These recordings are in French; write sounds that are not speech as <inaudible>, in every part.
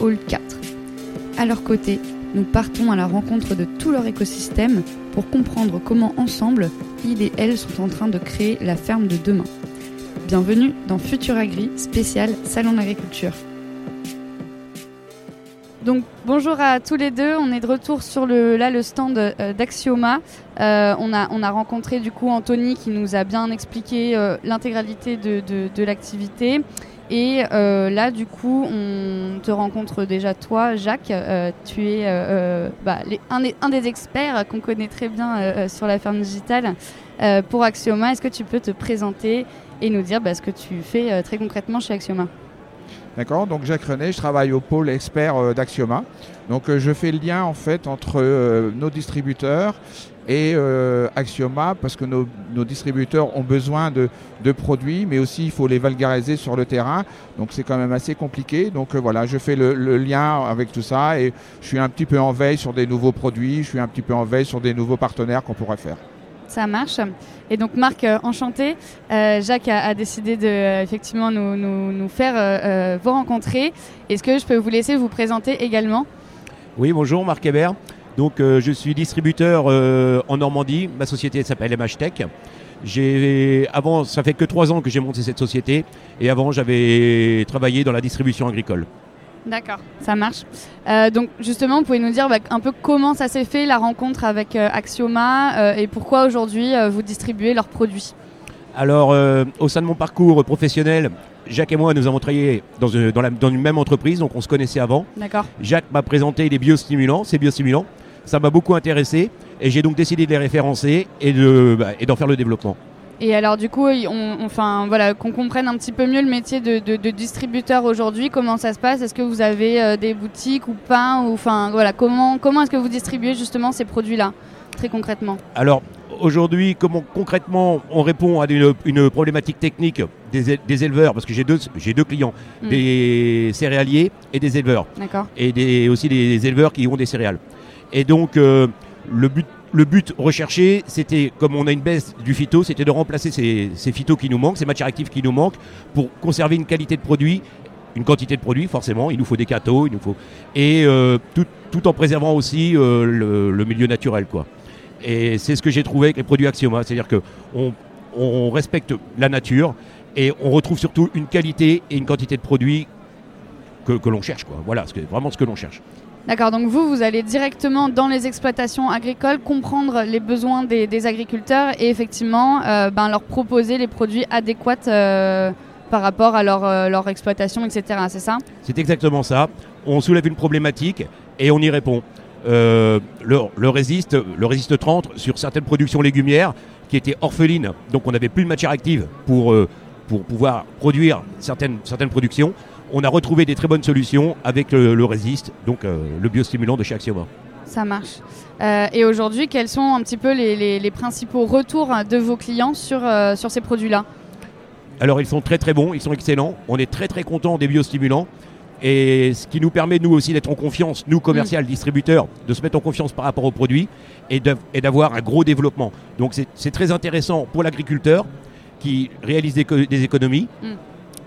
Hall 4. À leur côté, nous partons à la rencontre de tout leur écosystème pour comprendre comment ensemble, ils et elles sont en train de créer la ferme de demain. Bienvenue dans Futur Agri, spécial Salon d'agriculture. Donc bonjour à tous les deux, on est de retour sur le, stand euh, d'Axioma. Euh, on, a, on a rencontré du coup Anthony qui nous a bien expliqué euh, l'intégralité de, l'activité. Et là, du coup, on te rencontre déjà toi, Jacques. Tu es bah, les, un, des, un, des, experts qu'on connaît très bien sur la ferme digitale pour Axioma. Est-ce que tu peux te présenter et nous dire bah, ce que tu fais très concrètement chez Axioma? D'accord, donc Jacques René, je travaille au pôle expert d'Axioma. Donc je fais le lien en fait entre nos distributeurs et euh, Axioma parce que nos, distributeurs ont besoin de, produits, mais aussi il faut les vulgariser sur le terrain. Donc c'est quand même assez compliqué. Donc euh, voilà, je fais le, lien avec tout ça et je suis un petit peu en veille sur des nouveaux produits, je suis un petit peu en veille sur des nouveaux partenaires qu'on pourrait faire. Ça marche. Et donc Marc, euh, enchanté. Euh, Jacques a, décidé de euh, effectivement nous, nous, faire vous rencontrer. Est-ce que je peux vous laisser vous présenter également? Oui, bonjour, Marc Hébert. Donc je suis distributeur en Normandie. Ma société s'appelle MHTech. Avant, ça fait que trois ans que j'ai monté cette société et avant j'avais travaillé dans la distribution agricole. D'accord, ça marche. Euh, donc justement, vous pouvez nous dire bah, un peu comment ça s'est fait la rencontre avec euh, Axioma euh, et pourquoi aujourd'hui vous distribuez leurs produits? Alors, au sein de mon parcours professionnel, Jacques et moi, nous avons travaillé dans une, dans, la, dans une même entreprise, donc on se connaissait avant. D'accord. Jacques m'a présenté les biostimulants, ces biostimulants. Ça m'a beaucoup intéressé et j'ai donc décidé de les référencer et de bah, et d'en faire le développement. Et alors du coup, on, enfin voilà, qu'on comprenne un petit peu mieux le métier de, de, de distributeur aujourd'hui, comment ça se passe? Est-ce que vous avez euh, des boutiques ou pas? Ou enfin voilà, comment comment est-ce que vous distribuez justement ces produits-là très concrètement? Alors aujourd'hui, comment concrètement on répond à une, une problématique technique des, des, éleveurs? Parce que j'ai deux, j'ai deux clients, mm. des céréaliers et des éleveurs. D'accord. Et des, aussi des éleveurs qui ont des céréales. Et donc, euh, le, but, le but recherché, c'était, comme on a une baisse du phyto, c'était de remplacer ces, ces phytos qui nous manquent, ces matières actives qui nous manquent, pour conserver une qualité de produit, une quantité de produit, forcément. Il nous faut des cathos, il nous faut. Et euh, tout, en préservant aussi euh, le, le, milieu naturel, quoi. Et c'est ce que j'ai trouvé avec les produits Axioma, c'est-à-dire qu'on on respecte la nature et on retrouve surtout une qualité et une quantité de produits que, que l'on cherche, quoi. Voilà, c'est vraiment ce que l'on cherche. D'accord, donc vous, vous allez directement dans les exploitations agricoles comprendre les besoins des, des agriculteurs et effectivement euh, ben, leur proposer les produits adéquats euh, par rapport à leur, euh, leur exploitation, etc. C'est ça? C'est exactement ça. On soulève une problématique et on y répond. Le, le, résiste, le résiste 30 sur certaines productions légumières qui étaient orphelines, donc on n'avait plus de matière active pour, pour pouvoir produire certaines, certaines productions on a retrouvé des très bonnes solutions avec le, le Résiste, donc euh, le biostimulant de chez Axioma. Ça marche. Euh, et aujourd'hui, quels sont un petit peu les, les, les, principaux retours de vos clients sur, euh, sur ces produits-là? Alors, ils sont très très bons, ils sont excellents. On est très très contents des biostimulants. Et ce qui nous permet, nous aussi, d'être en confiance, nous, commercial, mmh. distributeurs, de se mettre en confiance par rapport aux produits et d'avoir un gros développement. Donc, c'est très intéressant pour l'agriculteur qui réalise des, des économies. Mmh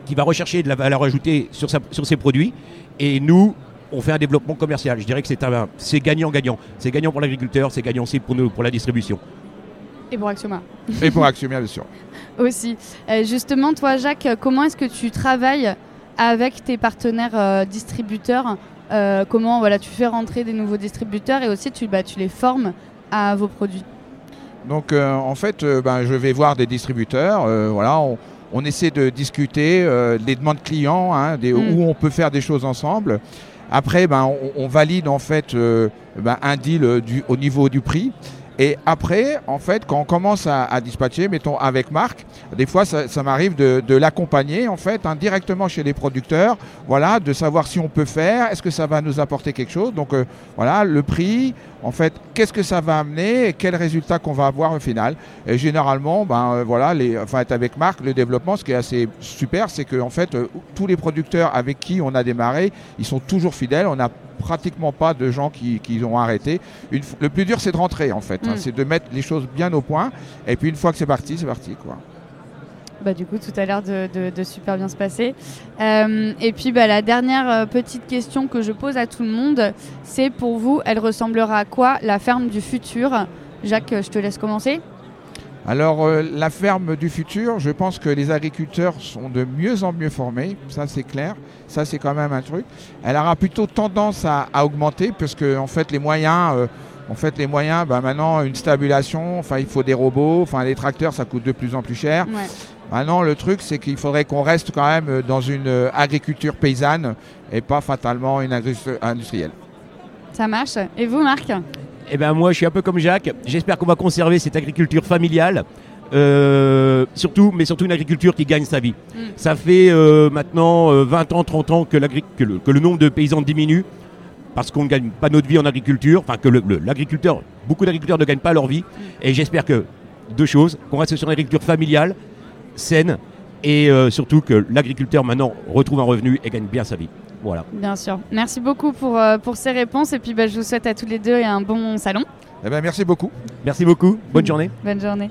qui va rechercher de la valeur ajoutée sur, sa, sur ses produits. Et nous, on fait un développement commercial. Je dirais que c'est gagnant-gagnant. C'est gagnant pour l'agriculteur, c'est gagnant aussi pour, nous, pour la distribution. Et pour Axioma. Et pour Axioma, bien sûr. <laughs> aussi. Euh, justement, toi, Jacques, comment est-ce que tu travailles avec tes partenaires euh, distributeurs? Euh, Comment voilà, tu fais rentrer des nouveaux distributeurs et aussi tu, bah, tu les formes à vos produits? Donc, euh, en fait, ben, je vais voir des distributeurs. voilà, on, on essaie de discuter euh, des demandes clients, hein, des, mm. où on peut faire des choses ensemble. Après, ben, on, on valide en fait euh, ben, un deal du, au niveau du prix. Et après, en fait, quand on commence à, dispatcher, mettons avec Marc, des fois ça, m'arrive de, l'accompagner en fait hein, directement chez les producteurs, voilà, de savoir si on peut faire, est-ce que ça va nous apporter quelque chose. Donc euh, voilà, le prix, en fait, qu'est-ce que ça va amener et quel résultat qu'on va avoir au final. Et généralement, ben euh, voilà, avec Marc, le développement, ce qui est assez super, c'est que en fait, euh, tous les producteurs avec qui on a démarré, ils sont toujours fidèles. On n'a pratiquement pas de gens qui, qui ont arrêté. Le plus dur, c'est de rentrer en fait. Mm. c'est de mettre les choses bien au point. Et puis une fois que c'est parti, c'est parti quoi. Bah, du coup, tout a l'air de, de- de super bien se passer. Euh, et puis, bah, la dernière euh, petite question que je pose à tout le monde, c'est pour vous, elle ressemblera à quoi la ferme du futur? Jacques, je te laisse commencer. Alors euh, la ferme du futur, je pense que les agriculteurs sont de mieux en mieux formés, ça c'est clair, ça c'est quand même un truc. Elle aura plutôt tendance à, à augmenter puisque en fait les moyens, euh, en fait les moyens, bah, maintenant une stabulation, enfin il faut des robots, enfin les tracteurs ça coûte de plus en plus cher. Ouais. Maintenant le truc c'est qu'il faudrait qu'on reste quand même dans une euh, agriculture paysanne et pas fatalement une agriculture industrielle. Ça marche. Et vous, Marc Eh ben moi, je suis un peu comme Jacques. J'espère qu'on va conserver cette agriculture familiale. Euh, surtout, mais surtout une agriculture qui gagne sa vie. Mm. Ça fait euh, maintenant euh, 20 ans, 30 ans que, l'agri- que le, que le nombre de paysans diminue parce qu'on ne gagne pas notre vie en agriculture, enfin que le- le- l'agriculteur, beaucoup d'agriculteurs ne gagnent pas leur vie. Et j'espère que deux choses, qu'on reste sur une agriculture familiale, saine, et euh, surtout que l'agriculteur maintenant retrouve un revenu et gagne bien sa vie. Voilà. Bien sûr. Merci beaucoup pour, euh, pour ces réponses. Et puis, bah, je vous souhaite à tous les deux un bon salon. Eh ben merci beaucoup. Merci beaucoup. Bonne journée. Bonne journée.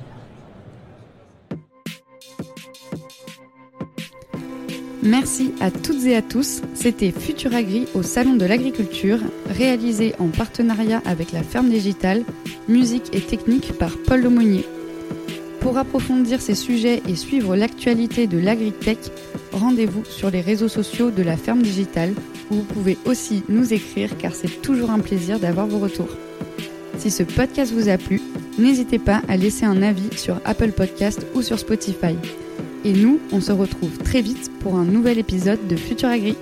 Merci à toutes et à tous. C'était Futuragri au Salon de l'Agriculture, réalisé en partenariat avec la Ferme Digitale, musique et technique par Paul Lemonnier. Pour approfondir ces sujets et suivre l'actualité de l'agritech, rendez-vous sur les réseaux sociaux de la Ferme Digitale, où vous pouvez aussi nous écrire car c'est toujours un plaisir d'avoir vos retours. Si ce podcast vous a plu, n'hésitez pas à laisser un avis sur Apple Podcast ou sur Spotify. Et nous, on se retrouve très vite pour un nouvel épisode de Futur Agri.